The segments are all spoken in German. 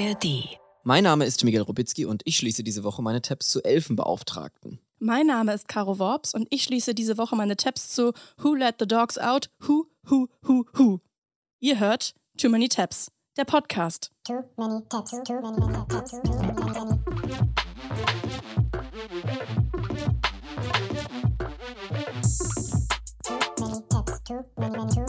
ARD. Mein Name ist Miguel Robitzky und ich schließe diese Woche meine Tabs zu Elfenbeauftragten. Mein Name ist Caro Worps und ich schließe diese Woche meine Tabs zu Who Let the Dogs Out? Who, who, who, who. Ihr hört Too Many Tabs, der Podcast. Too many tabs, too many tabs, too many, many. Too many tabs, too many, many, too many tabs,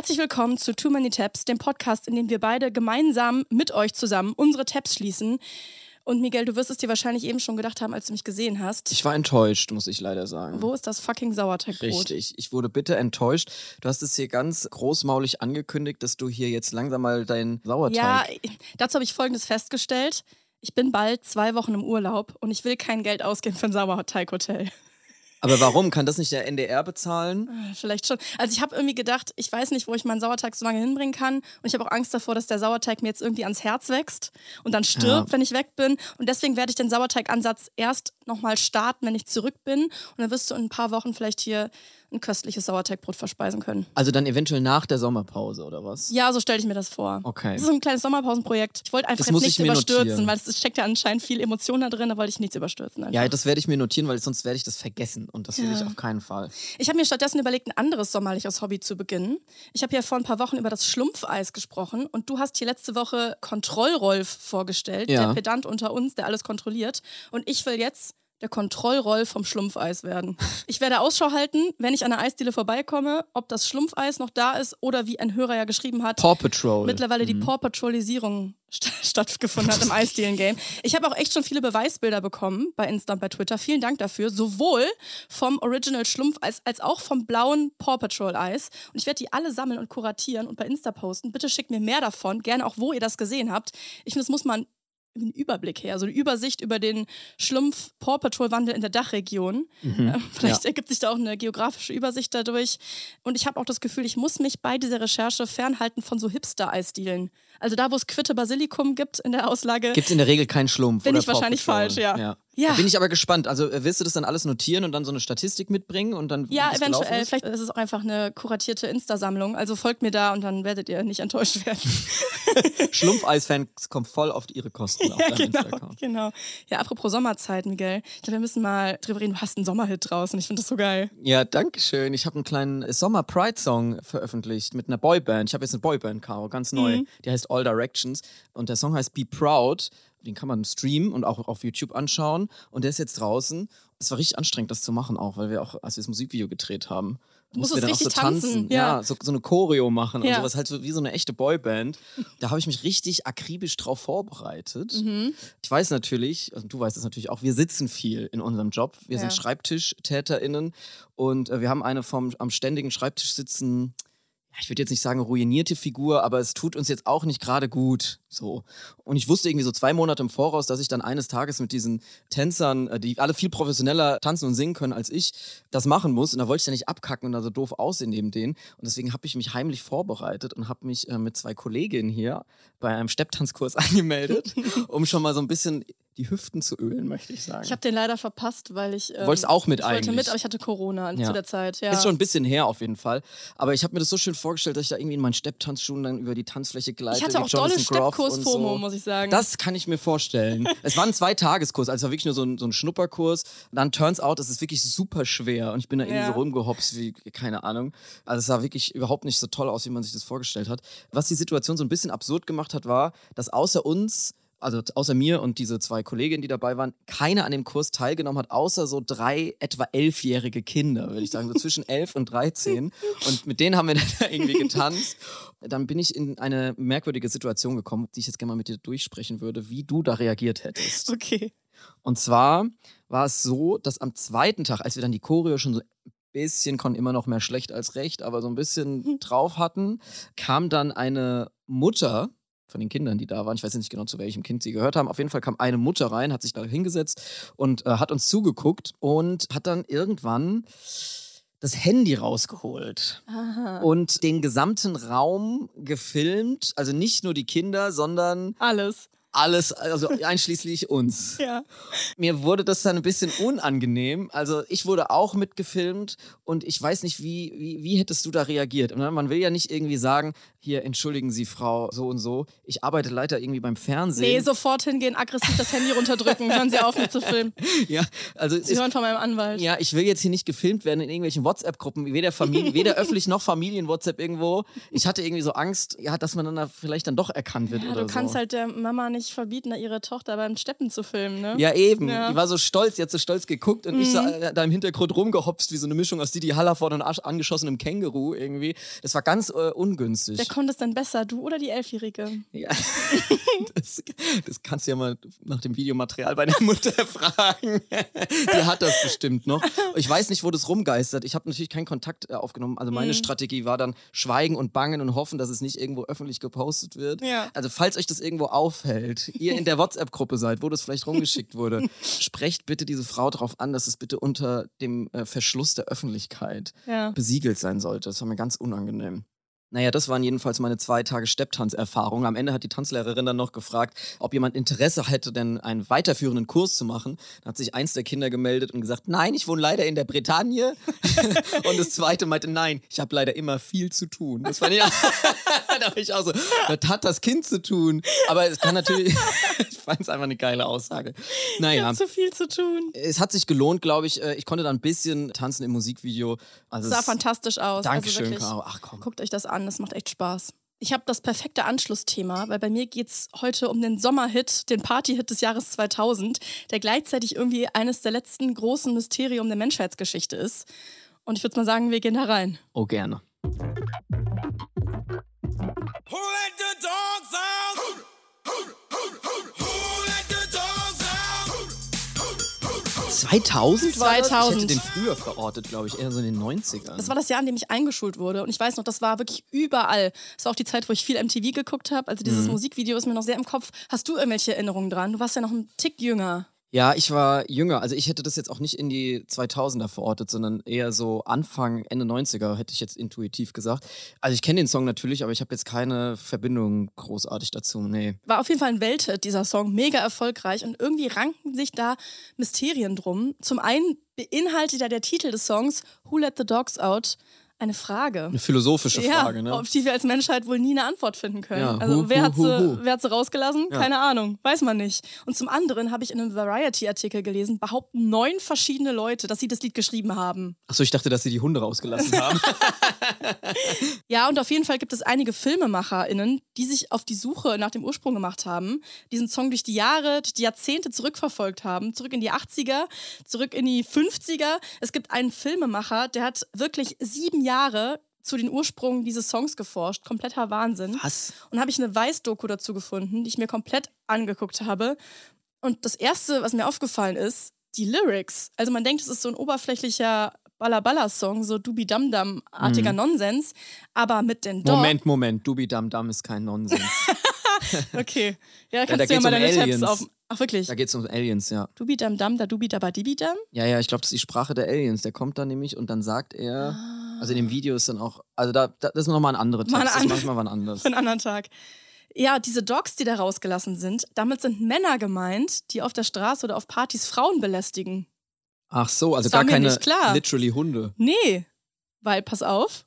Herzlich willkommen zu Too Many Tabs, dem Podcast, in dem wir beide gemeinsam mit euch zusammen unsere Tabs schließen. Und Miguel, du wirst es dir wahrscheinlich eben schon gedacht haben, als du mich gesehen hast. Ich war enttäuscht, muss ich leider sagen. Wo ist das fucking Sauerteigbrot? Richtig, ich wurde bitter enttäuscht. Du hast es hier ganz großmaulig angekündigt, dass du hier jetzt langsam mal deinen Sauerteig. Ja, dazu habe ich Folgendes festgestellt. Ich bin bald zwei Wochen im Urlaub und ich will kein Geld ausgeben für ein Sauerteighotel. Aber warum? Kann das nicht der NDR bezahlen? Vielleicht schon. Also ich habe irgendwie gedacht, ich weiß nicht, wo ich meinen Sauerteig so lange hinbringen kann. Und ich habe auch Angst davor, dass der Sauerteig mir jetzt irgendwie ans Herz wächst und dann stirbt, Ja. wenn ich weg bin. Und deswegen werde ich den Sauerteigansatz erst nochmal starten, wenn ich zurück bin. Und dann wirst du in ein paar Wochen vielleicht hier ein köstliches Sauerteigbrot verspeisen können. Also dann eventuell nach der Sommerpause oder was? Ja, so stelle ich mir das vor. Okay. Das ist ein kleines Sommerpausenprojekt. Ich wollte einfach Das jetzt nichts überstürzen, notieren. weil es steckt ja anscheinend viel Emotion da drin, da wollte ich nichts überstürzen. Einfach. Ja, das werde ich mir notieren, weil sonst werde ich das vergessen und das will Ja. ich auf keinen Fall. Ich habe mir stattdessen überlegt, ein anderes sommerliches Hobby zu beginnen. Ich habe ja vor ein paar Wochen über das Schlumpfeis gesprochen und du hast hier letzte Woche Kontrollrolf vorgestellt, Ja. der Pedant unter uns, der alles kontrolliert. Und ich will jetzt der Kontrollrolf vom Schlumpfeis werden. Ich werde Ausschau halten, wenn ich an der Eisdiele vorbeikomme, ob das Schlumpfeis noch da ist oder wie ein Hörer ja geschrieben hat, Paw Patrol. mittlerweile die Mhm. Paw Patrolisierung st stattgefunden hat im Eisdielen-Game. Ich habe auch echt schon viele Beweisbilder bekommen bei Insta und bei Twitter. Vielen Dank dafür. Sowohl vom Original Schlumpfeis als auch vom blauen Paw Patrol Eis. Und ich werde die alle sammeln und kuratieren und bei Insta posten. Bitte schickt mir mehr davon. Gerne auch, wo ihr das gesehen habt. Ich finde, es muss man einen Überblick her, so eine Übersicht über den Schlumpf-Paw Patrol-Wandel in der Dachregion. Mhm. Äh, Vielleicht ergibt sich da auch eine geografische Übersicht dadurch. Und ich habe auch das Gefühl, ich muss mich bei dieser Recherche fernhalten von so Hipster-Eisdielen. Also da, wo es Quitte Basilikum gibt in der Auslage. Gibt es in der Regel keinen Schlumpf. Bin ich wahrscheinlich Paw Patrol. falsch, ja. ja. Ja. Da bin ich aber gespannt. Also äh, wirst du das dann alles notieren und dann so eine Statistik mitbringen und dann ja, eventuell. ist? Vielleicht ist es auch einfach eine kuratierte Insta-Sammlung. Also folgt mir da und dann werdet ihr nicht enttäuscht werden. Schlumpfeis-Fans kommen voll auf ihre Kosten auf ja, deinem genau, Insta-Account. genau. Ja, apropos Sommerzeit, Miguel. Ich glaube, wir müssen mal drüber reden. Du hast einen Sommerhit draußen. Ich finde das so geil. Ja, danke schön. Ich habe einen kleinen Sommer-Pride-Song veröffentlicht mit einer Boyband. Ich habe jetzt eine Boyband, Caro, ganz neu. Mhm. Die heißt All Directions. Und der Song heißt Be Proud. Den kann man streamen und auch auf YouTube anschauen. Und der ist jetzt draußen. Es war richtig anstrengend, das zu machen auch, weil wir auch, als wir das Musikvideo gedreht haben, mussten wir dann auch so tanzen. tanzen, ja. so, so eine Choreo machen und Ja. sowas, halt so wie so eine echte Boyband. Da habe ich mich richtig akribisch drauf vorbereitet. Mhm. Ich weiß natürlich, also du weißt es natürlich auch, wir sitzen viel in unserem Job. Wir Ja. sind SchreibtischtäterInnen und äh, wir haben eine vom am ständigen Schreibtisch sitzen, ja, ich würde jetzt nicht sagen ruinierte Figur, aber es tut uns jetzt auch nicht gerade gut. So. Und ich wusste irgendwie so zwei Monate im Voraus, dass ich dann eines Tages mit diesen Tänzern, äh, die alle viel professioneller tanzen und singen können als ich, das machen muss. Und da wollte ich ja nicht abkacken und da so doof aussehen neben denen. Und deswegen habe ich mich heimlich vorbereitet und habe mich äh, mit zwei Kolleginnen hier bei einem Stepptanzkurs angemeldet, um schon mal so ein bisschen die Hüften zu ölen, möchte ich sagen. Ich habe den leider verpasst, weil ich. Ähm, wolltest auch mit ich wollte eigentlich. mit, aber ich hatte Corona Ja. zu der Zeit. Ja. Ist schon ein bisschen her auf jeden Fall. Aber ich habe mir das so schön vorgestellt, dass ich da irgendwie in meinen Stepptanzschuhen dann über die Tanzfläche gleite. ich hatte auch dolle und Steppkurs-FOMO, so. muss ich sagen. Das kann ich mir vorstellen. es war ein Zweitageskurs, also es war wirklich nur so ein, so ein Schnupperkurs. Dann turns out, es ist wirklich super schwer und ich bin da irgendwie Ja. so rumgehopst wie, keine Ahnung. Also es sah wirklich überhaupt nicht so toll aus, wie man sich das vorgestellt hat. Was die Situation so ein bisschen absurd gemacht hat, war, dass außer uns also außer mir und diese zwei Kolleginnen, die dabei waren, keiner an dem Kurs teilgenommen hat, außer so drei etwa elfjährige Kinder, würde ich sagen, so zwischen elf und dreizehn. Und mit denen haben wir dann da irgendwie getanzt. Dann bin ich in eine merkwürdige Situation gekommen, die ich jetzt gerne mal mit dir durchsprechen würde, wie du da reagiert hättest. okay. Und zwar war es so, dass am zweiten Tag, als wir dann die Choreo schon so ein bisschen, konnten immer noch mehr schlecht als recht, aber so ein bisschen drauf hatten, kam dann eine Mutter von den Kindern, die da waren. Ich weiß nicht genau, zu welchem Kind sie gehört haben. Auf jeden Fall kam eine Mutter rein, hat sich da hingesetzt und äh, hat uns zugeguckt und hat dann irgendwann das Handy rausgeholt Aha. und den gesamten Raum gefilmt. Also nicht nur die Kinder, sondern Alles. Alles, also einschließlich uns. Ja. Mir wurde das dann ein bisschen unangenehm. Also ich wurde auch mitgefilmt und ich weiß nicht, wie, wie, wie hättest du da reagiert? Und man will ja nicht irgendwie sagen, hier, entschuldigen Sie, Frau so und so. Ich arbeite leider irgendwie beim Fernsehen. Nee, sofort hingehen, aggressiv das Handy runterdrücken. Hören Sie auf, mit zu filmen. Ja, also Sie ist, hören von meinem Anwalt. ja, ich will jetzt hier nicht gefilmt werden in irgendwelchen WhatsApp-Gruppen, weder Familie, weder öffentlich noch Familien-WhatsApp irgendwo. Ich hatte irgendwie so Angst, ja, dass man dann da vielleicht dann doch erkannt wird Ja, oder du kannst halt der Mama nicht verbieten, ihre Tochter beim Steppen zu filmen, ne? Ja, eben. Ja. Mhm. Die war so stolz, die hat so stolz geguckt und ich so, äh, da im Hintergrund rumgehopst, wie so eine Mischung aus Didi Hallervorden und angeschossenem Känguru irgendwie. Das war ganz äh, ungünstig. Wer konnte es denn besser, du oder die Elfjährige? Ja. Das, das kannst du ja mal nach dem Videomaterial bei der Mutter fragen. Die hat das bestimmt noch. Ich weiß nicht, wo das rumgeistert. Ich habe natürlich keinen Kontakt äh, aufgenommen. Also Mhm. meine Strategie war dann schweigen und bangen und hoffen, dass es nicht irgendwo öffentlich gepostet wird. Ja. Also falls euch das irgendwo auffällt, ihr in der WhatsApp-Gruppe seid, wo das vielleicht rumgeschickt wurde, sprecht bitte diese Frau darauf an, dass es bitte unter dem äh, Verschluss der Öffentlichkeit Ja. besiegelt sein sollte. Das war mir ganz unangenehm. Naja, das waren jedenfalls meine zwei Tage Stepptanzerfahrung. Am Ende hat die Tanzlehrerin dann noch gefragt, ob jemand Interesse hätte, denn einen weiterführenden Kurs zu machen. Da hat sich eins der Kinder gemeldet und gesagt, nein, ich wohne leider in der Bretagne. und das zweite meinte, nein, ich habe leider immer viel zu tun. Das fand ich, da ich auch so, das hat das Kind zu tun. Aber es kann natürlich, ich fand es einfach eine geile Aussage. Ich Naja hab zu viel zu tun. es hat sich gelohnt, glaube ich. Äh, Ich konnte da ein bisschen tanzen im Musikvideo. Also Sah es- fantastisch aus. Dankeschön, also wirklich, Caro. Ach komm. Guckt euch das an, das macht echt Spaß. Ich habe das perfekte Anschlussthema, weil bei mir geht es heute um den Sommerhit, den Partyhit des Jahres 2000, der gleichzeitig irgendwie eines der letzten großen Mysterien der Menschheitsgeschichte ist. Und ich würde mal sagen, wir gehen da rein. Oh, gerne. Who let the dogs out? Who let the dogs out? 2000 war das? Ich 2000. hätte den früher verortet, glaube ich, eher so in den 90ern. Das war das Jahr, in dem ich eingeschult wurde. Und ich weiß noch, das war wirklich überall. Das war auch die Zeit, wo ich viel MTV geguckt habe. Also dieses Musikvideo ist mir noch sehr im Kopf. Hast du irgendwelche Erinnerungen dran? Du warst ja noch ein Tick jünger. Ja, ich war jünger. Also ich hätte das jetzt auch nicht in die 2000er verortet, sondern eher so Anfang, Ende 90er, hätte ich jetzt intuitiv gesagt. Also ich kenne den Song natürlich, aber ich habe jetzt keine Verbindung großartig dazu. Nee. War auf jeden Fall ein Welthit, dieser Song. Mega erfolgreich. Und irgendwie ranken sich da Mysterien drum. Zum einen beinhaltet ja der Titel des Songs Who Let the Dogs Out eine Frage. Eine philosophische ja, Frage, ne? auf die wir als Menschheit wohl nie eine Antwort finden können. Ja, also hu, wer, hu, hat sie, wer hat sie rausgelassen? Ja. Keine Ahnung, weiß man nicht. Und zum anderen habe ich in einem Variety-Artikel gelesen, behaupten neun verschiedene Leute, dass sie das Lied geschrieben haben. Achso, ich dachte, dass sie die Hunde rausgelassen haben. Ja, und auf jeden Fall gibt es einige FilmemacherInnen, die sich auf die Suche nach dem Ursprung gemacht haben, diesen Song durch die Jahre, durch die Jahrzehnte zurückverfolgt haben, zurück in die 80er, zurück in die 50er. Es gibt einen Filmemacher, der hat wirklich sieben Jahre zu den Ursprüngen dieses Songs geforscht. Kompletter Wahnsinn. Was? Und habe ich eine Weiß-Doku dazu gefunden, die ich mir komplett angeguckt habe. Und das Erste, was mir aufgefallen ist, die Lyrics. Also man denkt, es ist so ein oberflächlicher Balla-Balla-Song, so Dubi-Dam-Dam-artiger Nonsens. Aber mit den Dogs... Moment, Moment. Dubi Dam Dam ist kein Nonsens. Okay. Ja, da kannst du ja mal um deine Tabs Aliens. auf... Ach, wirklich? da geht es um Aliens, ja. Dubi-Dam-Dam, da Dubi-Daba-Dibi-Dam? Ja, ja, ich glaube, das ist die Sprache der Aliens. Der kommt da nämlich und dann sagt er, Ah. Also in dem Video ist dann auch, also da, da das ist nochmal ein anderer Text, Mal ein das ist manchmal was anderes. Für einen anderen Tag. Ja, diese Dogs, die da rausgelassen sind, damit sind Männer gemeint, die auf der Straße oder auf Partys Frauen belästigen. Ach so, also Das gar keine literally Hunde. Nee, weil, pass auf,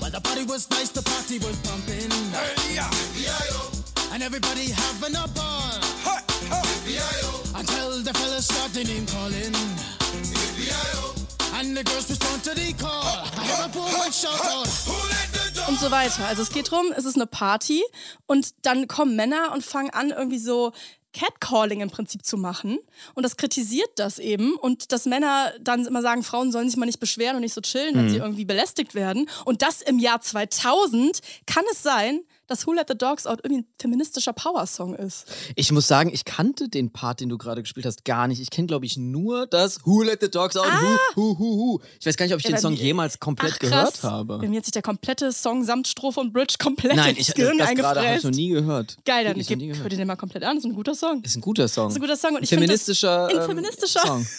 Well, the party was nice, the party was pumping. Hey, yeah. And everybody having a ball. Until the fellas started name calling. And the girls respond to the call. I hear a poor one shout out. Und so weiter. Also es geht drum, es ist eine Party und dann kommen Männer und fangen an, irgendwie so Catcalling im Prinzip zu machen. Und das kritisiert das eben. Und dass Männer dann immer sagen, Frauen sollen sich mal nicht beschweren und nicht so chillen, wenn sie irgendwie belästigt werden. Und das im Jahr 2000 kann es sein, dass Who Let the Dogs Out irgendwie ein feministischer Power-Song ist. Ich muss sagen, ich kannte den Part, den du gerade gespielt hast, gar nicht. Ich kenne, glaube ich, nur das Who Let the Dogs Out, Hu, Hu, Hu, Hu. Ich weiß gar nicht, ob ich Ah! Ja, den Song jemals komplett Ach, gehört habe. Bei mir hat sich der komplette Song samt Strophe und Bridge komplett Nein, ins ich, das, Gehirn das gerade habe ich noch nie gehört. Geil, dann gib, hör dir den mal komplett an. Das ist ein guter Song. Ist ein guter Song. Das ist ein guter Song. Und Ein ich das- feministischer, ein ähm, feministischer Song.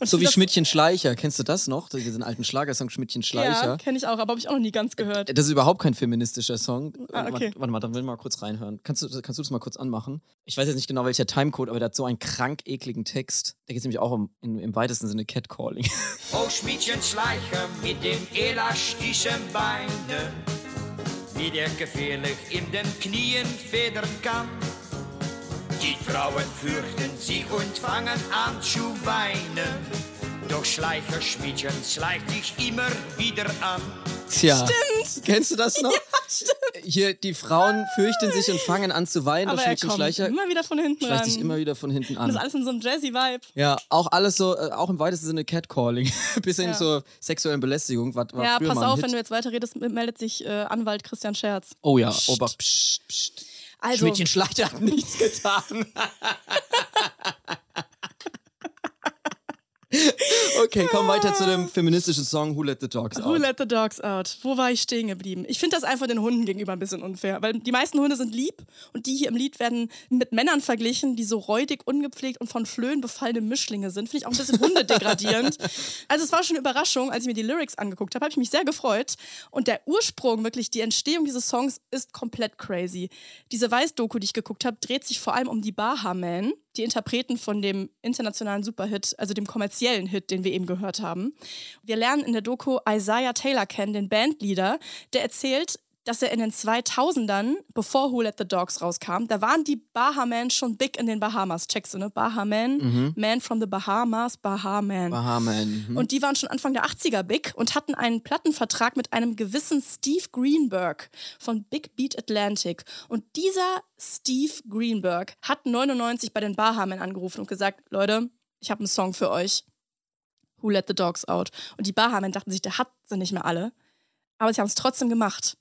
Und So wie das- Schmidtchen Schleicher. Kennst du das noch? Diesen alten Schlagersong Schmidtchen Ja, Schleicher. kenne ich auch, aber habe ich auch noch nie ganz gehört. Das ist überhaupt kein feministischer Song. Ah, warte, okay. mal, warte mal, dann will ich mal kurz reinhören. Kannst du, kannst du das mal kurz anmachen? Ich weiß jetzt nicht genau, welcher Timecode, aber der hat so einen krank ekligen Text. Da geht es nämlich auch um, in, im weitesten Sinne Catcalling. O Schmiedchen schleichen mit den elastischen Beinen, wie der gefährlich in den Knien federn kann. Die Frauen fürchten sich und fangen an zu weinen. Doch Schleicher Schmiedchen schleicht sich immer wieder an. Tja. Stimmt. Kennst du das noch? Ja, stimmt. Hier, die Frauen fürchten sich und fangen an zu weinen. Aber das er Schmiedchen kommt Schleicher immer wieder von hinten schleicht ran. sich immer wieder von hinten Und das ist an. alles in so einem Jazzy-Vibe. Ja, auch alles so, äh, auch im weitesten Sinne Catcalling. Bis hin Ja. zur sexuellen Belästigung. War, war Ja, pass auf, wenn du jetzt weiterredest, meldet sich äh, Anwalt Christian Scherz. Oh ja, Obacht. Psst, psst. Also, Schmiedchen Schleicher hat nichts getan. okay, komm weiter zu dem feministischen Song Who Let the Dogs Who Out. let the dogs out? Wo war ich stehen geblieben? Ich finde das einfach den Hunden gegenüber ein bisschen unfair, weil die meisten Hunde sind lieb und die hier im Lied werden mit Männern verglichen, die so räudig, ungepflegt und von Flöhen befallene Mischlinge sind. Finde ich auch ein bisschen hundedegradierend. Also es war schon eine Überraschung, als ich mir die Lyrics angeguckt habe, habe ich mich sehr gefreut. Und der Ursprung, wirklich die Entstehung dieses Songs ist komplett crazy. Diese Weiß-Doku, die ich geguckt habe, dreht sich vor allem um die Baha Men, die Interpreten von dem internationalen Superhit, also dem kommerziellen Hit, den wir eben gehört haben. Wir lernen in der Doku Isaiah Taylor kennen, den Bandleader, der erzählt, dass er in den 2000ern, bevor Who Let the Dogs rauskam, da waren die Bahamen schon big in den Bahamas. Checkst du, ne? Bahaman, Man from the Bahamas, Bahaman. Bahaman. Mhm. Und die waren schon Anfang der 80er big und hatten einen Plattenvertrag mit einem gewissen Steve Greenberg von Big Beat Atlantic. Und dieser Steve Greenberg hat 99 bei den Bahamen angerufen und gesagt, Leute, ich habe einen Song für euch. Who Let the Dogs Out. Und die Bahamen dachten sich, der hat sie nicht mehr alle. Aber sie haben es trotzdem gemacht.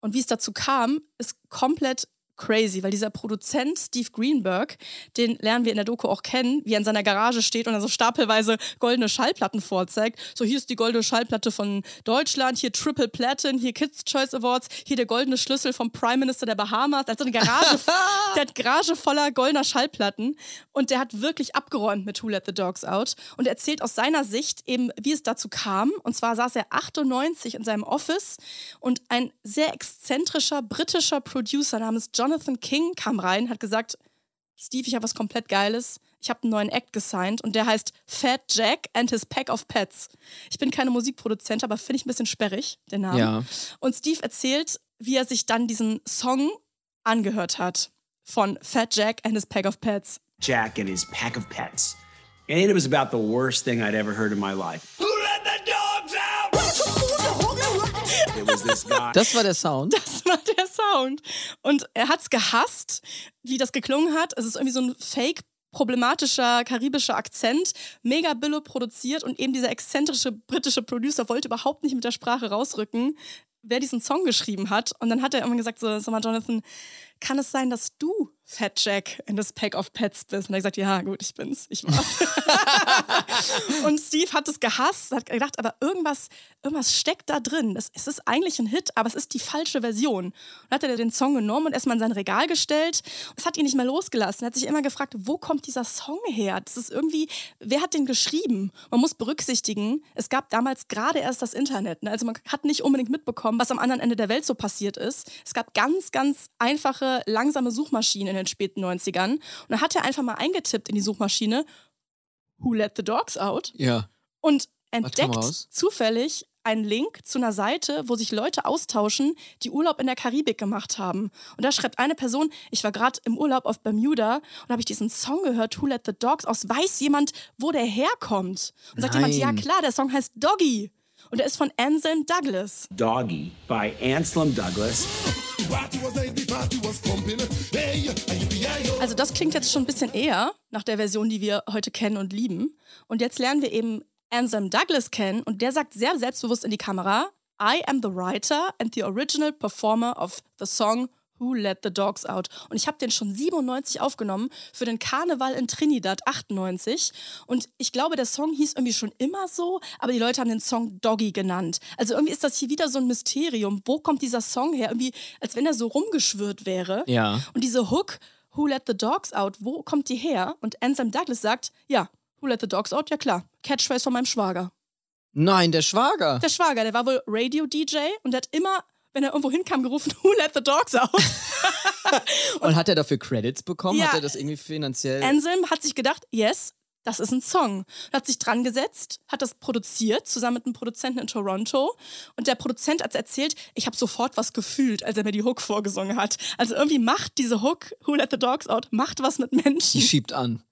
Und wie es dazu kam, ist komplett crazy, weil dieser Produzent Steve Greenberg, den lernen wir in der Doku auch kennen, wie er in seiner Garage steht und dann so stapelweise goldene Schallplatten vorzeigt. So, hier ist die goldene Schallplatte von Deutschland, hier Triple Platin, hier Kids Choice Awards, hier der goldene Schlüssel vom Prime Minister der Bahamas. Der hat so eine Garage, der hat Garage voller goldener Schallplatten und der hat wirklich abgeräumt mit Who Let the Dogs Out und er erzählt aus seiner Sicht eben, wie es dazu kam. Und zwar saß er 98 in seinem Office und ein sehr exzentrischer britischer Producer namens Jonathan King kam rein, hat gesagt, Steve, ich habe was komplett Geiles. Ich habe einen neuen Act gesigned und der heißt Fat Jack and his Pack of Pets. Ich bin keine Musikproduzent, aber finde ich ein bisschen sperrig, den Namen. Ja. Und Steve erzählt, wie er sich dann diesen Song angehört hat von Fat Jack and his Pack of Pets. Jack and his pack of pets. And it was about the worst thing I'd ever heard in my life. Who let the dogs Das war der Sound. Das war der Sound. Und er hat's gehasst, wie das geklungen hat. Es ist irgendwie so ein fake problematischer karibischer Akzent, mega billo produziert und eben dieser exzentrische britische Producer wollte überhaupt nicht mit der Sprache rausrücken, wer diesen Song geschrieben hat. Und dann hat er immer gesagt, so, sag mal, Jonathan, kann es sein, dass du Fat Jack in das Pack of Pets bist? Und er hat gesagt, ja, gut, ich bin's, ich war's. und Steve hat es gehasst, hat gedacht, aber irgendwas, irgendwas steckt da drin. Es, es ist eigentlich ein Hit, aber es ist die falsche Version. Und dann hat er den Song genommen und erstmal in sein Regal gestellt. Es hat ihn nicht mehr losgelassen. Er hat sich immer gefragt, wo kommt dieser Song her? Das ist irgendwie, wer hat den geschrieben? Man muss berücksichtigen, es gab damals gerade erst das Internet. Ne? Also man hat nicht unbedingt mitbekommen, was am anderen Ende der Welt so passiert ist. Es gab ganz, ganz einfache, langsame Suchmaschinen in den späten 90ern. Und dann hat er einfach mal eingetippt in die Suchmaschine, Who let the dogs out? Ja. und entdeckt zufällig einen Link zu einer Seite, wo sich Leute austauschen, die Urlaub in der Karibik gemacht haben. Und da schreibt eine Person, ich war gerade im Urlaub auf Bermuda und habe ich diesen Song gehört, Who Let the Dogs aus. Weiß jemand, wo der herkommt? Und sagt jemand, ja Nein. klar, der Song heißt Doggy. Und er ist von Anselm Douglas. Doggy by Anselm Douglas. Also das klingt jetzt schon ein bisschen eher nach der Version, die wir heute kennen und lieben. Und jetzt lernen wir eben Anselm Douglas kennen und der sagt sehr selbstbewusst in die Kamera, I am the writer and the original performer of the song Who Let the Dogs Out. Und ich habe den schon 97 aufgenommen für den Karneval in Trinidad 98. Und ich glaube, der Song hieß irgendwie schon immer so, aber die Leute haben den Song Doggy genannt. Also irgendwie ist das hier wieder so ein Mysterium. Wo kommt dieser Song her? Irgendwie, als wenn er so rumgeschwirrt wäre. Ja. Und diese Hook, Who Let the Dogs Out, wo kommt die her? Und Anselm Douglas sagt, ja, Who Let the Dogs Out, ja klar. Catchphrase von meinem Schwager. Nein, der Schwager. Der Schwager, der war wohl Radio-DJ und der hat immer, wenn er irgendwo hinkam, gerufen, Who let the dogs out? Und hat er dafür Credits bekommen? Ja. Hat er das irgendwie finanziell? Anselm hat sich gedacht, yes, das ist ein Song. Und hat sich dran gesetzt, hat das produziert, zusammen mit einem Produzenten in Toronto. Und der Produzent hat erzählt, ich habe sofort was gefühlt, als er mir die Hook vorgesungen hat. Also irgendwie macht diese Hook, Who Let the Dogs Out, macht was mit Menschen. Die schiebt an.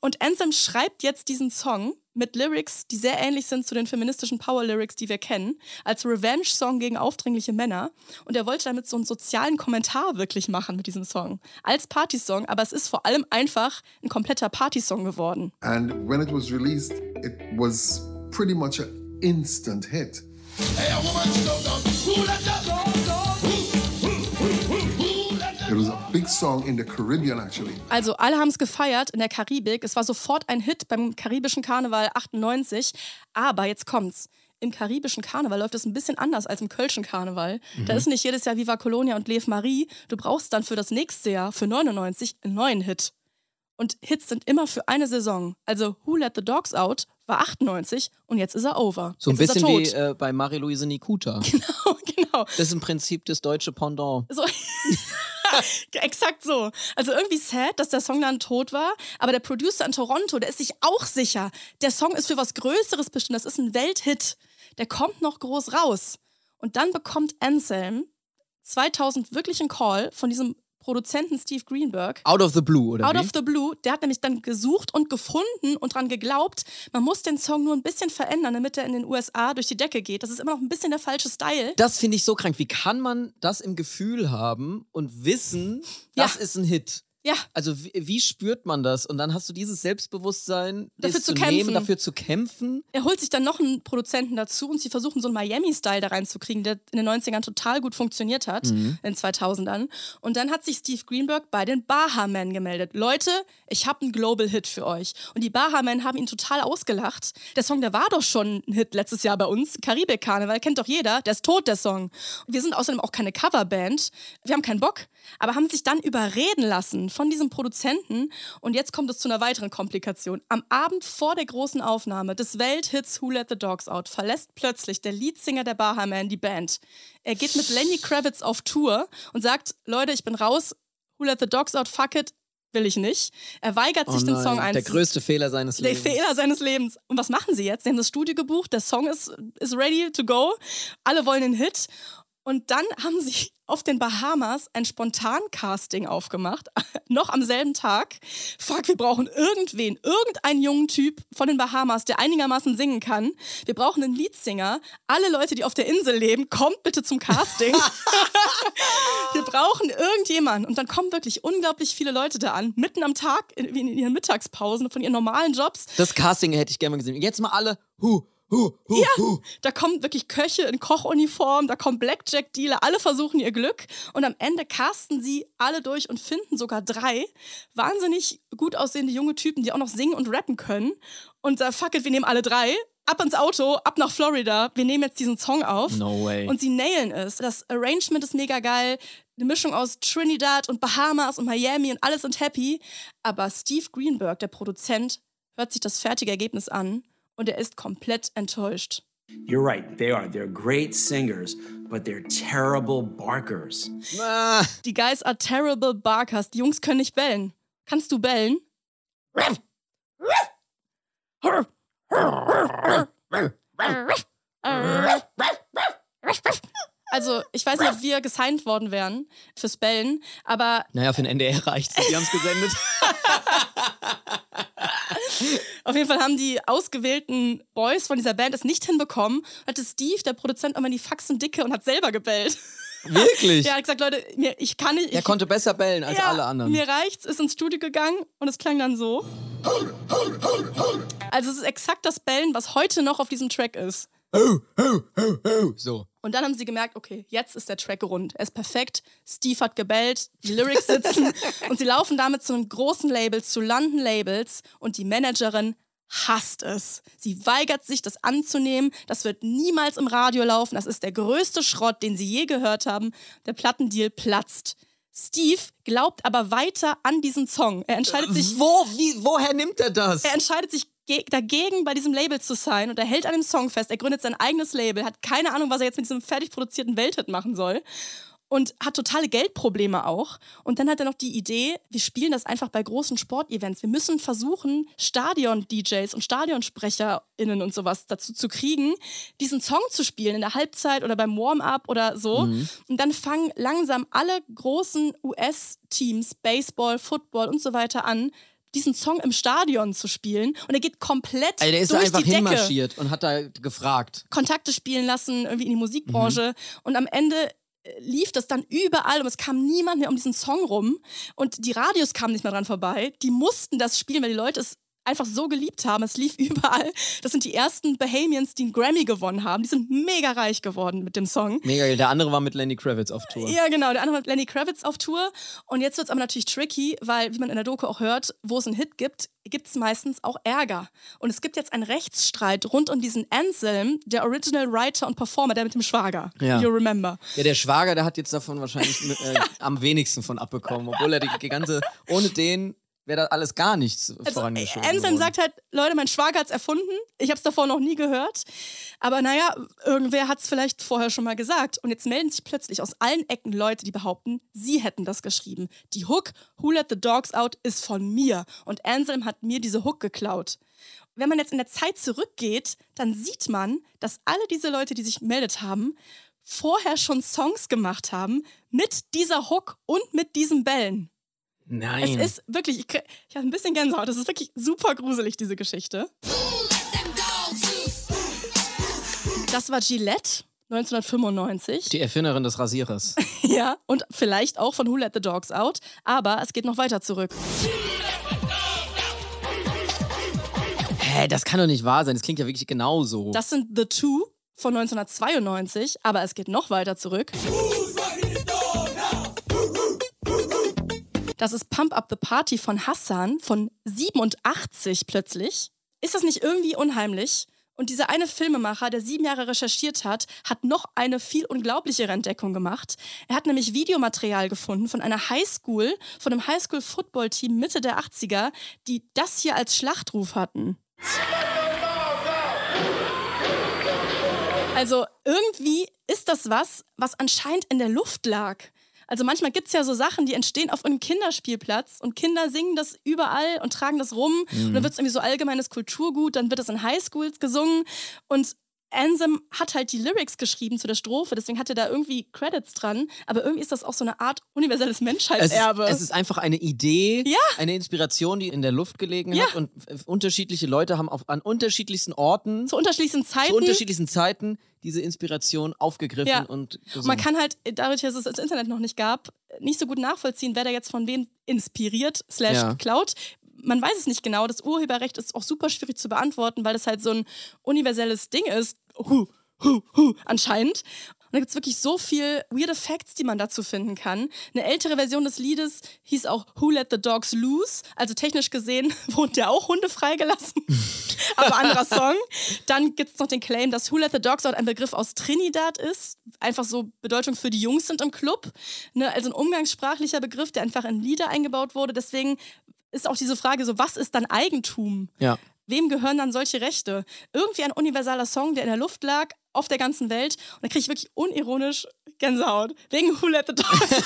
Und Ansem schreibt jetzt diesen Song mit Lyrics, die sehr ähnlich sind zu den feministischen Power-Lyrics, die wir kennen, als Revenge-Song gegen aufdringliche Männer. Und er wollte damit so einen sozialen Kommentar wirklich machen mit diesem Song. Als Partysong, aber es ist vor allem einfach ein kompletter Partysong geworden. And when it was released, it was pretty much an instant hit. It Also alle haben es gefeiert in der Karibik. Es war sofort ein Hit beim karibischen Karneval 98. Aber jetzt kommt's. Im karibischen Karneval läuft es ein bisschen anders als im kölschen Karneval. Da ist nicht jedes Jahr Viva Colonia und Lev Marie. Du brauchst dann für das nächste Jahr, für 99, einen neuen Hit. Und Hits sind immer für eine Saison. Also Who Let the Dogs Out war 98 und jetzt ist er over. So ein jetzt bisschen wie ist er tot. äh, bei Marie-Louise Nikuta. Genau, genau. Das ist im Prinzip das deutsche Pendant. So. Exakt so. Also irgendwie sad, dass der Song dann tot war, aber der Producer in Toronto, der ist sich auch sicher, der Song ist für was Größeres bestimmt, das ist ein Welthit. Der kommt noch groß raus. Und dann bekommt Anselm 2000 wirklich einen Call von diesem Produzenten Steve Greenberg. Out of the blue, oder Out wie? of the Blue, der hat nämlich dann gesucht und gefunden und dran geglaubt, man muss den Song nur ein bisschen verändern, damit er in den USA durch die Decke geht. Das ist immer noch ein bisschen der falsche Style. das finde ich so krank. Wie kann man das im Gefühl haben und wissen, das Ja. ist ein Hit? Ja, Also wie, wie spürt man das? Und dann hast du dieses Selbstbewusstsein, Dafür zu zu nehmen, kämpfen. dafür zu kämpfen. er holt sich dann noch einen Produzenten dazu und sie versuchen so einen Miami-Style da reinzukriegen, der in den 90ern total gut funktioniert hat, in den 2000ern. Und dann hat sich Steve Greenberg bei den Baha-Men gemeldet. Leute, ich habe einen Global-Hit für euch. Und die Baha-Men haben ihn total ausgelacht. Der Song, der war doch schon ein Hit letztes Jahr bei uns. Karibik-Karneval, kennt doch jeder. Der ist tot, der Song. Und wir sind außerdem auch keine Coverband. Wir haben keinen Bock. Aber haben sich dann überreden lassen von diesem Produzenten. Und jetzt kommt es zu einer weiteren Komplikation. Am Abend vor der großen Aufnahme des Welthits Who Let the Dogs Out verlässt plötzlich der Leadsinger der Bahaman die Band. Er geht mit Lenny Kravitz auf Tour und sagt, Leute, ich bin raus. Who Let the Dogs Out, fuck it, will ich nicht. Er weigert sich, Oh den Song der einzusetzen. größte Fehler seines Der Lebens. Fehler seines Lebens. Und was machen sie jetzt? Sie haben das Studio gebucht, der Song ist, ist ready to go. Alle wollen den Hit. Und dann haben sie auf den Bahamas ein Spontan-Casting aufgemacht, noch am selben Tag. Fuck, wir brauchen irgendwen, irgendeinen jungen Typ von den Bahamas, der einigermaßen singen kann. Wir brauchen einen Leadsinger. Alle Leute, die auf der Insel leben, kommt bitte zum Casting. wir brauchen irgendjemanden. Und dann kommen wirklich unglaublich viele Leute da an, mitten am Tag, in, in ihren Mittagspausen von ihren normalen Jobs. Das Casting hätte ich gerne mal gesehen. Jetzt mal alle. Hu, hu, hu, hu. Da kommen wirklich Köche in Kochuniform, da kommen Blackjack-Dealer, alle versuchen ihr Glück und am Ende casten sie alle durch und finden sogar drei wahnsinnig gut aussehende junge Typen, die auch noch singen und rappen können. Und da fuck it, wir nehmen alle drei. Ab ins Auto, ab nach Florida. Wir nehmen jetzt diesen Song auf. No way. Und sie nailen es. Das Arrangement ist mega geil. Eine Mischung aus Trinidad und Bahamas und Miami und alles sind happy. Aber Steve Greenberg, der Produzent, hört sich das fertige Ergebnis an und er ist komplett enttäuscht. You're right, they are. They're great singers, but they're terrible barkers. Ah, Die Guys are terrible barkers. Die Jungs können nicht bellen. Kannst du bellen? Also, ich weiß nicht, ob wir gesigned worden wären fürs Bellen, aber naja, für den NDR reicht Die haben es gesendet. auf jeden Fall haben die ausgewählten Boys von dieser Band es nicht hinbekommen. Hatte Steve, der Produzent, immer die Faxen dicke und hat selber gebellt. Wirklich? Der hat gesagt, Leute, mir, ich kann nicht. Er konnte besser bellen als ja, alle anderen. Mir reicht's, ist ins Studio gegangen und es klang dann so. Also es ist exakt das Bellen, was heute noch auf diesem Track ist. So. Und dann haben sie gemerkt, okay, jetzt ist der Track rund. Er ist perfekt. Steve hat gebellt, die Lyrics sitzen und sie laufen damit zu einem großen Label, zu London Labels und die Managerin hasst es. Sie weigert sich, das anzunehmen. Das wird niemals im Radio laufen. Das ist der größte Schrott, den sie je gehört haben. Der Plattendeal platzt. Steve glaubt aber weiter an diesen Song. Er entscheidet sich Wo, wie, woher nimmt er das? er entscheidet sich dagegen, bei diesem Label zu sein und er hält an dem Song fest. Er gründet sein eigenes Label, hat keine Ahnung, was er jetzt mit diesem fertig produzierten Welthit machen soll und hat totale Geldprobleme auch. Und dann hat er noch die Idee, wir spielen das einfach bei großen Sportevents. Wir müssen versuchen, Stadion-DJs und StadionsprecherInnen und sowas dazu zu kriegen, diesen Song zu spielen in der Halbzeit oder beim Warm-up oder so. Mhm. Und dann fangen langsam alle großen US-Teams, Baseball, Football und so weiter an, diesen Song im Stadion zu spielen. Und er geht komplett Also der ist da durch einfach die Decke. hinmarschiert und hat da gefragt. Kontakte spielen lassen, irgendwie in die Musikbranche. Mhm. Und am Ende äh, lief das dann überall und es kam niemand mehr um diesen Song rum. Und die Radios kamen nicht mehr dran vorbei. Die mussten das spielen, weil die Leute es einfach so geliebt haben. Es lief überall. Das sind die ersten Bahamians, die einen Grammy gewonnen haben. Die sind mega reich geworden mit dem Song. Mega geil. Der andere war mit Lenny Kravitz auf Tour. Ja, genau. Der andere hat Lenny Kravitz auf Tour. Und jetzt wird es aber natürlich tricky, weil, wie man in der Doku auch hört, wo es einen Hit gibt, gibt es meistens auch Ärger. Und es gibt jetzt einen Rechtsstreit rund um diesen Anselm, der Original Writer und Performer, der mit dem Schwager. Ja. You remember. Ja, der Schwager, der hat jetzt davon wahrscheinlich mit, äh, am wenigsten von abbekommen, obwohl er die, die ganze, ohne den wäre da alles gar nichts Also, vorangeschoben. Anselm worden. sagt halt, Leute, mein Schwager hat's erfunden. Ich habe es davor noch nie gehört. Aber naja, irgendwer hat es vielleicht vorher schon mal gesagt. Und jetzt melden sich plötzlich aus allen Ecken Leute, die behaupten, sie hätten das geschrieben. Die Hook, Who Let the Dogs Out, ist von mir. Und Anselm hat mir diese Hook geklaut. Wenn man jetzt in der Zeit zurückgeht, dann sieht man, dass alle diese Leute, die sich gemeldet haben, vorher schon Songs gemacht haben mit dieser Hook und mit diesen Bällen. Nein. Es ist wirklich, ich, ich habe ein bisschen Gänsehaut. Das ist wirklich super gruselig, diese Geschichte. Das war Gillette 1995. die Erfinderin des Rasierers. ja, und vielleicht auch von Who Let the Dogs Out. Aber es geht noch weiter zurück. Hä, das kann doch nicht wahr sein. Das klingt ja wirklich genauso. Das sind The Two von 1992. Aber es geht noch weiter zurück. Das ist Pump Up the Party von Hassan von 87 plötzlich. Ist das nicht irgendwie unheimlich? Und dieser eine Filmemacher, der sieben Jahre recherchiert hat, hat noch eine viel unglaublichere Entdeckung gemacht. Er hat nämlich Videomaterial gefunden von einer Highschool, von einem Highschool-Football-Team Mitte der 80er, die das hier als Schlachtruf hatten. Also irgendwie ist das was, was anscheinend in der Luft lag. Also manchmal gibt es ja so Sachen, die entstehen auf einem Kinderspielplatz und Kinder singen das überall und tragen das rum. Und dann wird es irgendwie so allgemeines Kulturgut, dann wird es in Highschools gesungen. Und Ansem hat halt die Lyrics geschrieben zu der Strophe, deswegen hat er da irgendwie Credits dran, aber irgendwie ist das auch so eine Art universelles es, ist, Menschheitserbe. es ist einfach eine Idee, Ja. eine Inspiration, die in der Luft gelegen Ja. hat und unterschiedliche Leute haben auf, an unterschiedlichsten Orten, zu unterschiedlichen Zeiten. zu unterschiedlichen Zeiten diese Inspiration aufgegriffen Ja. und Und man kann halt, dadurch, dass es das Internet noch nicht gab, nicht so gut nachvollziehen, wer da jetzt von wem inspiriert, slash klaut. Man weiß es nicht genau. Das Urheberrecht ist auch super schwierig zu beantworten, weil das halt so ein universelles Ding ist. Hu, hu, hu, anscheinend. Und da gibt es wirklich so viel weirde Facts, die man dazu finden kann. Eine ältere Version des Liedes hieß auch Who Let the Dogs Loose. Also technisch gesehen wurden ja auch Hunde freigelassen. Aber anderer Song. Dann gibt es noch den Claim, dass Who Let the Dogs Out ein Begriff aus Trinidad ist. Einfach so Bedeutung für die Jungs sind im Club. Ne? Also ein umgangssprachlicher Begriff, der einfach in Lieder eingebaut wurde. Deswegen ist auch diese Frage so, was ist dann Eigentum? ja. Wem gehören dann solche Rechte? Irgendwie ein universaler Song, der in der Luft lag, auf der ganzen Welt. Und da kriege ich wirklich unironisch Gänsehaut. Wegen Who Let the Dogs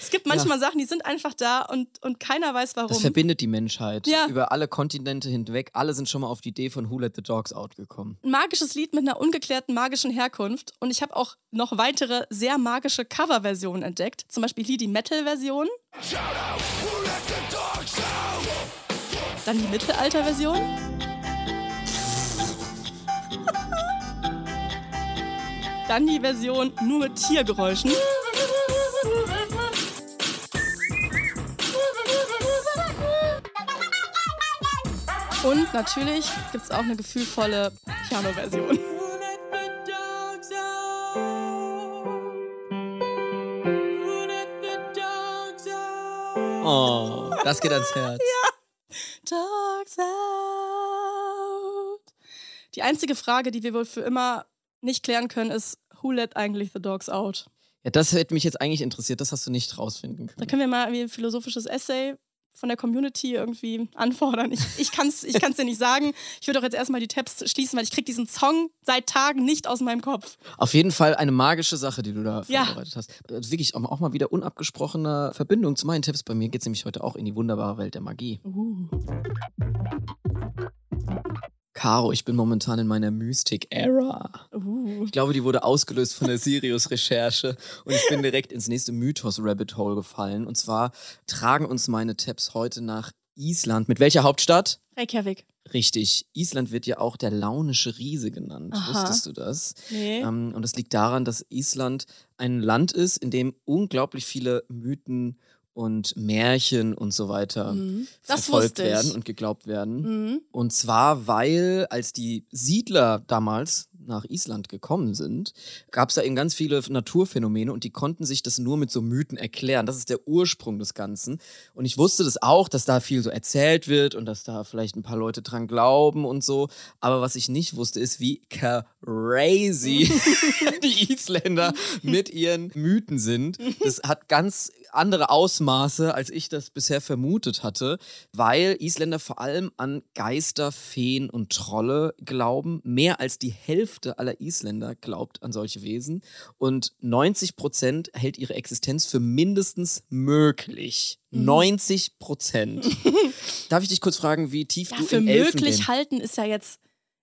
Es gibt manchmal Sachen, die sind einfach da und, und keiner weiß warum. Das verbindet die Menschheit Ja. über alle Kontinente hinweg. Alle sind schon mal auf die Idee von Who Let the Dogs Out gekommen. ein magisches Lied mit einer ungeklärten magischen Herkunft. Und ich habe auch noch weitere sehr magische Coverversionen entdeckt. Zum Beispiel hier die Metal-Version. Dann die Mittelalter-Version. Dann die Version nur mit Tiergeräuschen. Und natürlich gibt es auch eine gefühlvolle Piano-Version. Oh, das geht ans Herz. Dogs Die einzige Frage, die wir wohl für immer nicht klären können, ist, who let eigentlich the dogs out? Ja, das hätte mich jetzt eigentlich interessiert. Das hast du nicht rausfinden Da können. können wir mal irgendwie ein philosophisches Essay von der Community irgendwie anfordern. Ich, ich kann es ich kann's dir nicht sagen. Ich würde auch jetzt erstmal die Tabs schließen, weil ich kriege diesen Song seit Tagen nicht aus meinem Kopf. Auf jeden Fall eine magische Sache, die du da Ja. vorbereitet hast. Ist Wirklich auch auch mal wieder unabgesprochene Verbindung zu meinen Tipps. Bei mir geht es nämlich heute auch in die wunderbare Welt der Magie. Caro, ich bin momentan in meiner Mystic-Era. Uh. Ich glaube, die wurde ausgelöst von der Sirius-Recherche und ich bin direkt ins nächste Mythos-Rabbit-Hole gefallen. Und zwar tragen uns meine Tabs heute nach Island. Mit welcher Hauptstadt? Reykjavik. Richtig. Island wird ja auch der launische Riese genannt. Aha. Wusstest du das? Nee. Ähm, und das liegt daran, dass Island ein Land ist, in dem unglaublich viele Mythen und Märchen und so weiter Mhm. Das verfolgt werden und geglaubt werden. Mhm. Und zwar, weil als die Siedler damals nach Island gekommen sind, gab es da eben ganz viele Naturphänomene und die konnten sich das nur mit so Mythen erklären. Das ist der Ursprung des Ganzen. Und ich wusste das auch, dass da viel so erzählt wird und dass da vielleicht ein paar Leute dran glauben und so. Aber was ich nicht wusste, ist, wie crazy die Isländer mit ihren Mythen sind. Das hat ganz andere Ausmaße, als ich das bisher vermutet hatte, weil Isländer vor allem an Geister, Feen und Trolle glauben. Mehr als die Hälfte aller Isländer glaubt an solche Wesen und 90 Prozent hält ihre Existenz für mindestens möglich. Mhm. 90 Prozent. Darf ich dich kurz fragen, wie tief Ja, du für im möglich Elfengame... halten ist ja jetzt.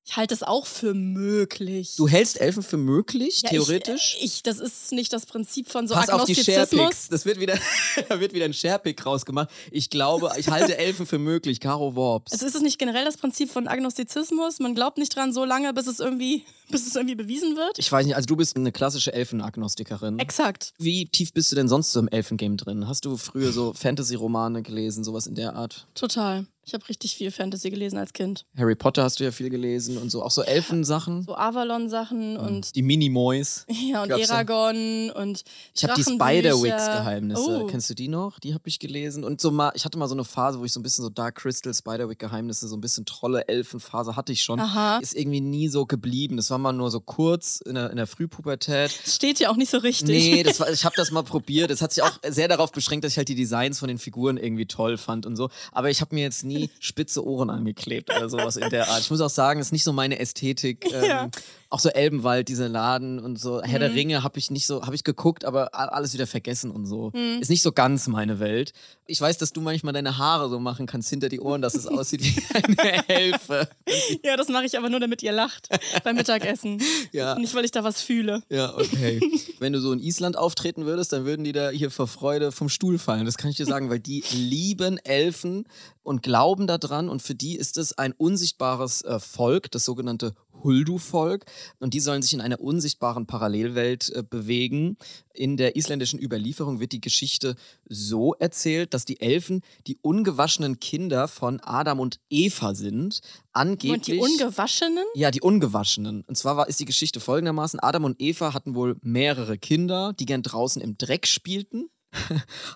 Ich halte es auch für möglich. Du hältst Elfen für möglich, Ja, theoretisch? Ich, ich, das ist nicht das Prinzip von so Pass auf die. Sharepics. Das wird wieder, da wird wieder ein Sharepick rausgemacht. Ich glaube, ich halte Elfen für möglich. Caro Worps. Also ist es nicht generell das Prinzip von Agnostizismus? Man glaubt nicht dran so lange, bis es irgendwie, bis es irgendwie bewiesen wird? Ich weiß nicht, also du bist eine klassische Elfenagnostikerin. Exakt. Wie tief bist du denn sonst so im Elfengame drin? Hast du früher so Fantasy-Romane gelesen, sowas in der Art? Total. Ich habe richtig viel Fantasy gelesen als Kind. Harry Potter hast du ja viel gelesen und so, auch so Elfensachen. So Avalon-Sachen und Die Minimoys. ja und. Eragon und Ich habe die. Spiderwigs-Geheimnisse. Oh. Kennst du die noch? Die habe ich gelesen. Und so mal, ich hatte mal so eine Phase, wo ich so ein bisschen so Dark Crystal, Spiderwick-Geheimnisse, so ein bisschen Trolle, Elfen-Phase hatte ich schon. Aha. Ist irgendwie nie so geblieben. Das war mal nur so kurz in der, in der Frühpubertät. Steht ja auch nicht so richtig. Nee, das war, ich habe das mal probiert. Es hat sich auch sehr darauf beschränkt, dass ich halt die Designs von den Figuren irgendwie toll fand und so. Aber ich habe mir jetzt nie spitze Ohren angeklebt oder sowas in der Art. Ich muss auch sagen, es ist nicht so meine Ästhetik. Ähm, Ja. Auch so Elbenwald, diese Laden und so. Herr Mhm. der Ringe habe ich nicht so, habe ich geguckt, aber alles wieder vergessen und so. Mhm. Ist nicht so ganz meine Welt. Ich weiß, dass du manchmal deine Haare so machen kannst hinter die Ohren, dass es aussieht wie eine Elfe. Ja, das mache ich aber nur, damit ihr lacht beim Mittagessen. Ja. Nicht, weil ich da was fühle. Ja, okay. Wenn du so in Island auftreten würdest, dann würden die da hier vor Freude vom Stuhl fallen. Das kann ich dir sagen, weil die lieben Elfen und glauben daran. Und für die ist es ein unsichtbares äh, Volk, das sogenannte Huldu-Volk. Und die sollen sich in einer unsichtbaren Parallelwelt äh, bewegen. In der isländischen Überlieferung wird die Geschichte so erzählt, dass die Elfen die ungewaschenen Kinder von Adam und Eva sind. Angeblich. Und die Ungewaschenen? Ja, die Ungewaschenen. Und zwar war, ist die Geschichte folgendermaßen: Adam und Eva hatten wohl mehrere Kinder, die gern draußen im Dreck spielten.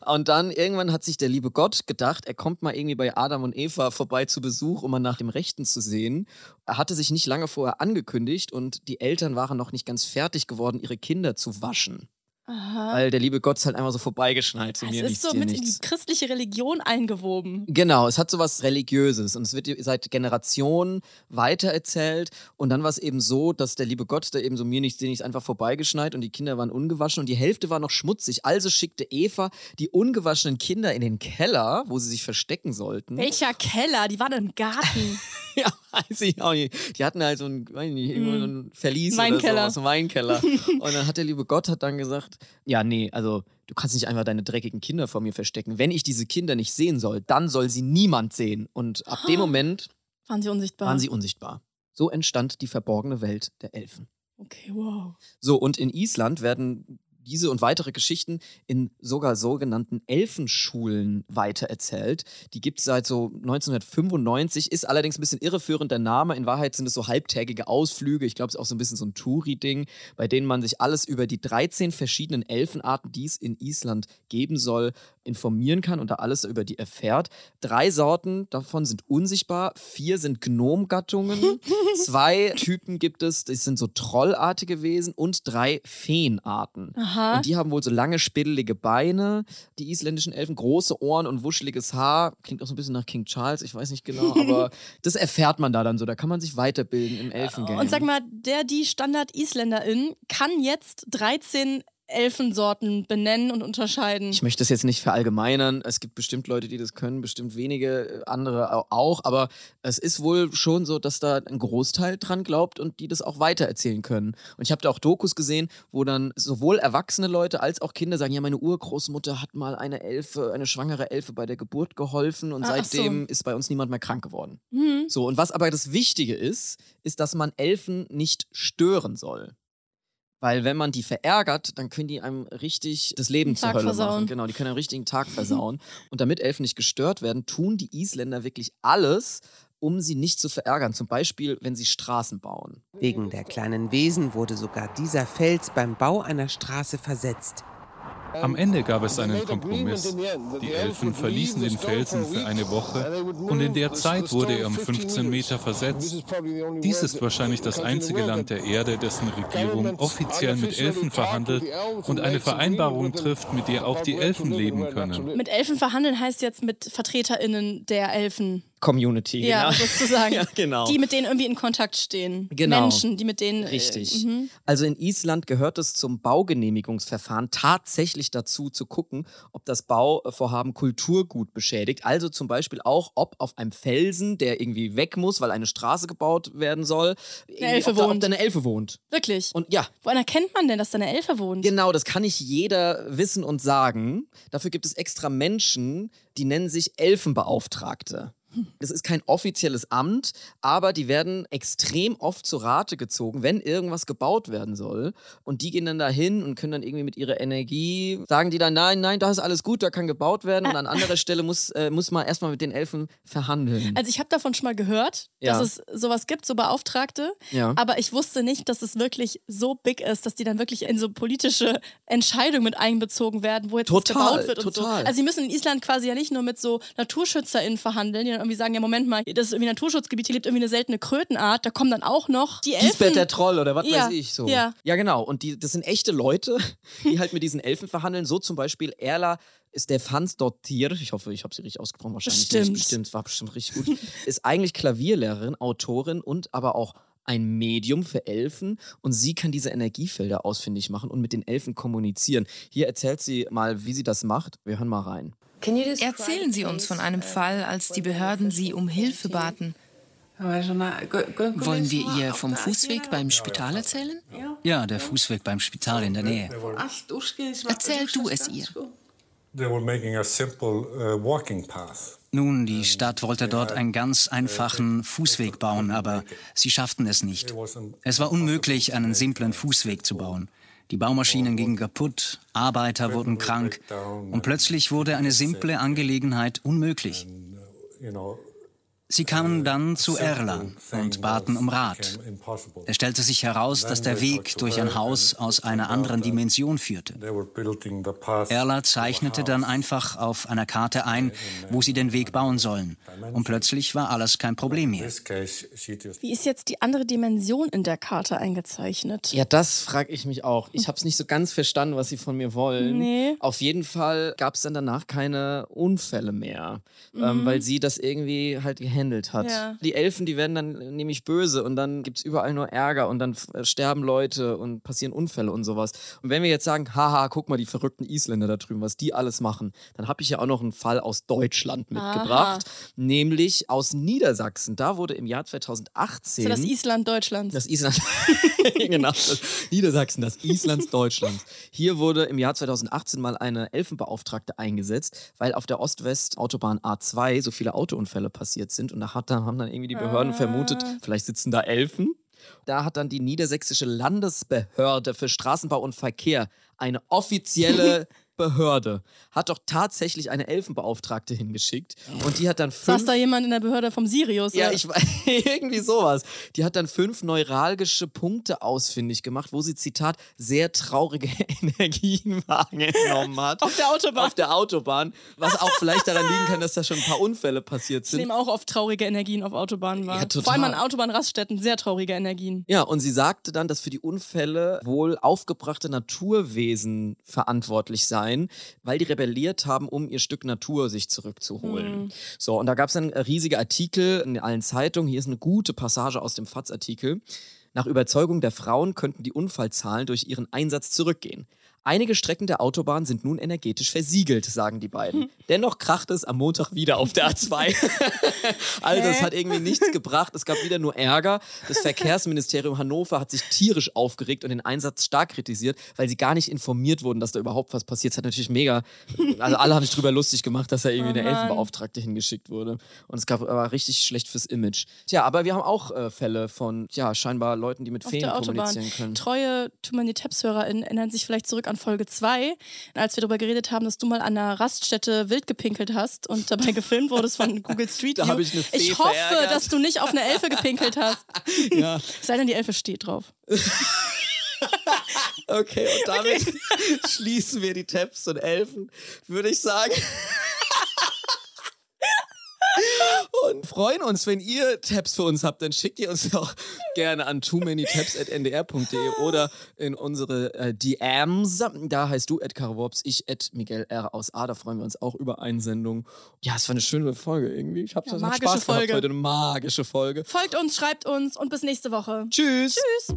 Und dann irgendwann hat sich der liebe Gott gedacht, er kommt mal irgendwie bei Adam und Eva vorbei zu Besuch, um mal nach dem Rechten zu sehen. Er hatte sich nicht lange vorher angekündigt und die Eltern waren noch nicht ganz fertig geworden, ihre Kinder zu waschen. Aha. Weil der liebe Gott ist halt einfach so vorbeigeschneit zu Es mir ist so mit in die nichts. christliche Religion eingewoben. Genau, es hat so was Religiöses und es wird seit Generationen weitererzählt. Und dann war es eben so, dass der liebe Gott da eben so mir nichts, dir nichts einfach vorbeigeschneit und die Kinder waren ungewaschen und die Hälfte war noch schmutzig. Also schickte Eva die ungewaschenen Kinder in den Keller, wo sie sich verstecken sollten. Welcher Keller? Die waren im Garten. Ja, weiß ich auch nicht. Die hatten halt so ein, weiß ich nicht, irgendwo so ein Verlies Weinkeller. oder so, einen Weinkeller. Und dann hat der liebe Gott hat dann gesagt, ja, nee, also du kannst nicht einfach deine dreckigen Kinder vor mir verstecken. Wenn ich diese Kinder nicht sehen soll, dann soll sie niemand sehen. Und ab dem Moment Waren sie unsichtbar? waren sie unsichtbar. So entstand die verborgene Welt der Elfen. Okay, wow. So, und in Island werden diese und weitere Geschichten in sogar sogenannten Elfenschulen weitererzählt. Die gibt es seit so 1995, ist allerdings ein bisschen irreführend der Name. In Wahrheit sind es so halbtägige Ausflüge. Ich glaube, es ist auch so ein bisschen so ein Touri-Ding, bei denen man sich alles über die 13 verschiedenen Elfenarten, die es in Island geben soll, informieren kann und da alles über die erfährt. Drei Sorten davon sind unsichtbar, vier sind Gnomgattungen, zwei Typen gibt es, das sind so trollartige Wesen und drei Feenarten. Aha. Und die haben wohl so lange, spiddelige Beine, die isländischen Elfen, große Ohren und wuscheliges Haar. Klingt auch so ein bisschen nach King Charles, ich weiß nicht genau, aber das erfährt man da dann so. Da kann man sich weiterbilden im Elfengame. Und sag mal, der, die Standard-Isländerin kann jetzt 13 Elfensorten benennen und unterscheiden. Ich möchte das jetzt nicht verallgemeinern. Es gibt bestimmt Leute, die das können, bestimmt wenige, äh, andere au- auch. Aber es ist wohl schon so, dass da ein Großteil dran glaubt und die das auch weitererzählen können. Und ich habe da auch Dokus gesehen, wo dann sowohl erwachsene Leute als auch Kinder sagen: Ja, meine Urgroßmutter hat mal eine Elfe, eine schwangere Elfe bei der Geburt geholfen und Ah, ach so. seitdem ist bei uns niemand mehr krank geworden. Hm. So, und was aber das Wichtige ist, ist, dass man Elfen nicht stören soll. Weil wenn man die verärgert, dann können die einem richtig das Leben zur Tag Hölle versauen. machen. Genau, die können einen richtigen Tag versauen. Und damit Elfen nicht gestört werden, tun die Isländer wirklich alles, um sie nicht zu verärgern. Zum Beispiel, wenn sie Straßen bauen. Wegen der kleinen Wesen wurde sogar dieser Fels beim Bau einer Straße versetzt. Am Ende gab es einen Kompromiss. Die Elfen verließen den Felsen für eine Woche und in der Zeit wurde er um 15 Meter versetzt. Dies ist wahrscheinlich das einzige Land der Erde, dessen Regierung offiziell mit Elfen verhandelt und eine Vereinbarung trifft, mit der auch die Elfen leben können. Mit Elfen verhandeln heißt jetzt mit VertreterInnen der Elfen. Community. Ja, genau. sozusagen. ja, genau. Die mit denen irgendwie in Kontakt stehen. Genau. Menschen, die mit denen. Richtig. Äh, mhm. Also in Island gehört es zum Baugenehmigungsverfahren tatsächlich dazu zu gucken, ob das Bauvorhaben Kulturgut beschädigt. Also zum Beispiel auch, ob auf einem Felsen, der irgendwie weg muss, weil eine Straße gebaut werden soll, irgendwie, Elfe ob, da, ob wohnt. da eine Elfe wohnt. Wirklich. Und ja, Woran erkennt man denn, dass da eine Elfe wohnt? Genau, das kann nicht jeder wissen und sagen. Dafür gibt es extra Menschen, die nennen sich Elfenbeauftragte. Das ist kein offizielles Amt, aber die werden extrem oft zu Rate gezogen, wenn irgendwas gebaut werden soll. Und die gehen dann dahin und können dann irgendwie mit ihrer Energie, sagen die dann, nein, nein, da ist alles gut, da kann gebaut werden. Und an anderer Stelle muss, äh, muss man erstmal mit den Elfen verhandeln. Also ich habe davon schon mal gehört, Ja. dass es sowas gibt, so Beauftragte. Ja. Aber ich wusste nicht, dass es wirklich so big ist, dass die dann wirklich in so politische Entscheidungen mit einbezogen werden, wo jetzt Total, gebaut wird und total. so. Also sie müssen in Island quasi ja nicht nur mit so NaturschützerInnen verhandeln, die irgendwie sagen, ja Moment mal, das ist irgendwie ein Naturschutzgebiet, hier lebt irgendwie eine seltene Krötenart, da kommen dann auch noch die Elfen. Lisbeth der Troll oder was Ja, weiß ich so. ja. ja, genau. Und die, das sind echte Leute, die halt mit diesen Elfen verhandeln. So zum Beispiel Erla Stefansdottir, ich hoffe, ich habe sie richtig ausgesprochen, wahrscheinlich Bestimmt. nicht, bestimmt, war bestimmt richtig gut, ist eigentlich Klavierlehrerin, Autorin und aber auch ein Medium für Elfen und sie kann diese Energiefelder ausfindig machen und mit den Elfen kommunizieren. Hier erzählt sie mal, wie sie das macht. Wir hören mal rein. Erzählen Sie uns von einem Fall, als die Behörden Sie um Hilfe baten. Wollen wir ihr vom Fußweg beim Spital erzählen? Ja, der Fußweg beim Spital in der Nähe. Erzähl du es ihr. They were making a simple uh, walking path. Nun, die Stadt wollte dort einen ganz einfachen Fußweg bauen, aber sie schafften es nicht. Es war unmöglich, einen simplen Fußweg zu bauen. Die Baumaschinen gingen kaputt, Arbeiter wurden krank und plötzlich wurde eine simple Angelegenheit unmöglich. Sie kamen dann zu Erla und baten um Rat. Es stellte sich heraus, dass der Weg durch ein Haus aus einer anderen Dimension führte. Erla zeichnete dann einfach auf einer Karte ein, wo sie den Weg bauen sollen. Und plötzlich war alles kein Problem mehr. Wie ist jetzt die andere Dimension in der Karte eingezeichnet? Ja, das frage ich mich auch. Ich habe es nicht so ganz verstanden, was sie von mir wollen. Nee. Auf jeden Fall gab es dann danach keine Unfälle mehr, ähm, Mhm. weil sie das irgendwie halt gehandelt hat. Ja. Die Elfen, die werden dann äh, nämlich böse und dann gibt es überall nur Ärger und dann äh, sterben Leute und passieren Unfälle und sowas. Und wenn wir jetzt sagen, haha, guck mal, die verrückten Isländer da drüben, was die alles machen, dann habe ich ja auch noch einen Fall aus Deutschland mitgebracht, nämlich aus Niedersachsen. Da wurde im Jahr 2018 So das Island Deutschlands. das Island, genau, das Niedersachsen, das Islands Deutschlands. Hier wurde im Jahr 2018 mal eine Elfenbeauftragte eingesetzt, weil auf der Ost-West-Autobahn A2 so viele Autounfälle passiert sind. Und da hat, dann- haben dann irgendwie die Behörden vermutet, vielleicht sitzen da Elfen. Da hat dann die niedersächsische Landesbehörde für Straßenbau und Verkehr eine offizielle Behörde hat doch tatsächlich eine Elfenbeauftragte hingeschickt und die hat dann fünf... Saß da jemand in der Behörde vom Sirius? Ja, oder? ich weiß, irgendwie sowas. Die hat dann fünf neuralgische Punkte ausfindig gemacht, wo sie, Zitat, sehr traurige Energien wahrgenommen hat. Auf der Autobahn. Auf der Autobahn. Was auch vielleicht daran liegen kann, dass da schon ein paar Unfälle passiert Ich sind. nehme auch oft traurige Energien auf Autobahnen wahr. Ja, total. Vor allem an Autobahnraststätten, sehr traurige Energien. Ja, und sie sagte dann, dass für die Unfälle wohl aufgebrachte Naturwesen verantwortlich seien, weil die rebelliert haben, um ihr Stück Natur sich zurückzuholen. Hm. So, und da gab es dann riesige Artikel in allen Zeitungen. Hier ist eine gute Passage aus dem FATS-Artikel. Nach Überzeugung der Frauen könnten die Unfallzahlen durch ihren Einsatz zurückgehen. Einige Strecken der Autobahn sind nun energetisch versiegelt, sagen die beiden. Dennoch kracht es am Montag wieder auf der A2. also es hat irgendwie nichts gebracht. Es gab wieder nur Ärger. Das Verkehrsministerium Hannover hat sich tierisch aufgeregt und den Einsatz stark kritisiert, weil sie gar nicht informiert wurden, dass da überhaupt was passiert. Es hat natürlich mega, also alle haben sich drüber lustig gemacht, dass da irgendwie Oh eine. Elfenbeauftragte hingeschickt wurde. Und es gab aber richtig schlecht fürs Image. Tja, aber wir haben auch äh, Fälle von, ja, scheinbar Leuten, die mit Auf Feen kommunizieren können. Treue Too Many Taps-HörerInnen erinnern sich vielleicht zurück an Folge 2, als wir darüber geredet haben, dass du mal an einer Raststätte wild gepinkelt hast und dabei gefilmt wurdest von Google Street Da View. hab ich eine Fee ich hoffe, verärgert. dass du nicht auf eine Elfe gepinkelt hast. Ja. Sei denn, die Elfe steht drauf. Okay, und damit schließen wir die Tabs und Elfen, würde ich sagen. Und freuen uns, wenn ihr Tabs für uns habt, dann schickt ihr uns doch gerne an too many tabs@ndr.de oder in unsere äh, DMs. Da heißt du at Karawops, ich at Miguel R aus A. Da freuen wir uns auch über Einsendungen. Ja, es war eine schöne Folge irgendwie. Ich habe Ja, magische Spaß gehabt Folge. heute, eine magische Folge. Folgt uns, schreibt uns und bis nächste Woche. Tschüss. Tschüss.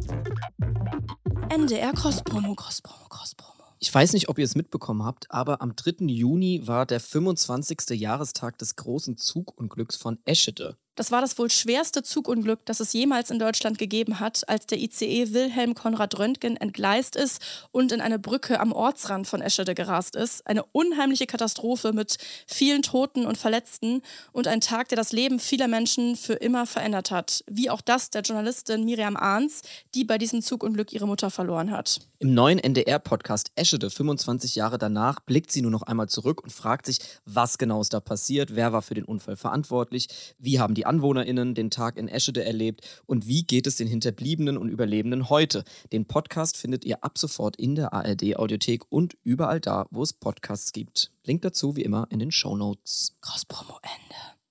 NDR Cross-Promo, Cross-Promo, Cross-Promo. Ich weiß nicht, ob ihr es mitbekommen habt, aber am 3. Juni war der 25. Jahrestag des großen Zugunglücks von Eschede. Das war das wohl schwerste Zugunglück, das es jemals in Deutschland gegeben hat, als der ICE Wilhelm Konrad Röntgen entgleist ist und in eine Brücke am Ortsrand von Eschede gerast ist. Eine unheimliche Katastrophe mit vielen Toten und Verletzten und ein Tag, der das Leben vieler Menschen für immer verändert hat. Wie auch das der Journalistin Miriam Ahns, die bei diesem Zugunglück ihre Mutter verloren hat. Im neuen NDR-Podcast Eschede, 25 Jahre danach, blickt sie nur noch einmal zurück und fragt sich, was genau ist da passiert, wer war für den Unfall verantwortlich, wie haben die AnwohnerInnen den Tag in Eschede erlebt und wie geht es den Hinterbliebenen und Überlebenden heute. Den Podcast findet ihr ab sofort in der ARD-Audiothek und überall da, wo es Podcasts gibt. Link dazu wie immer in den Shownotes. Cross-Promo Ende.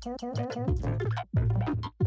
ちょっと。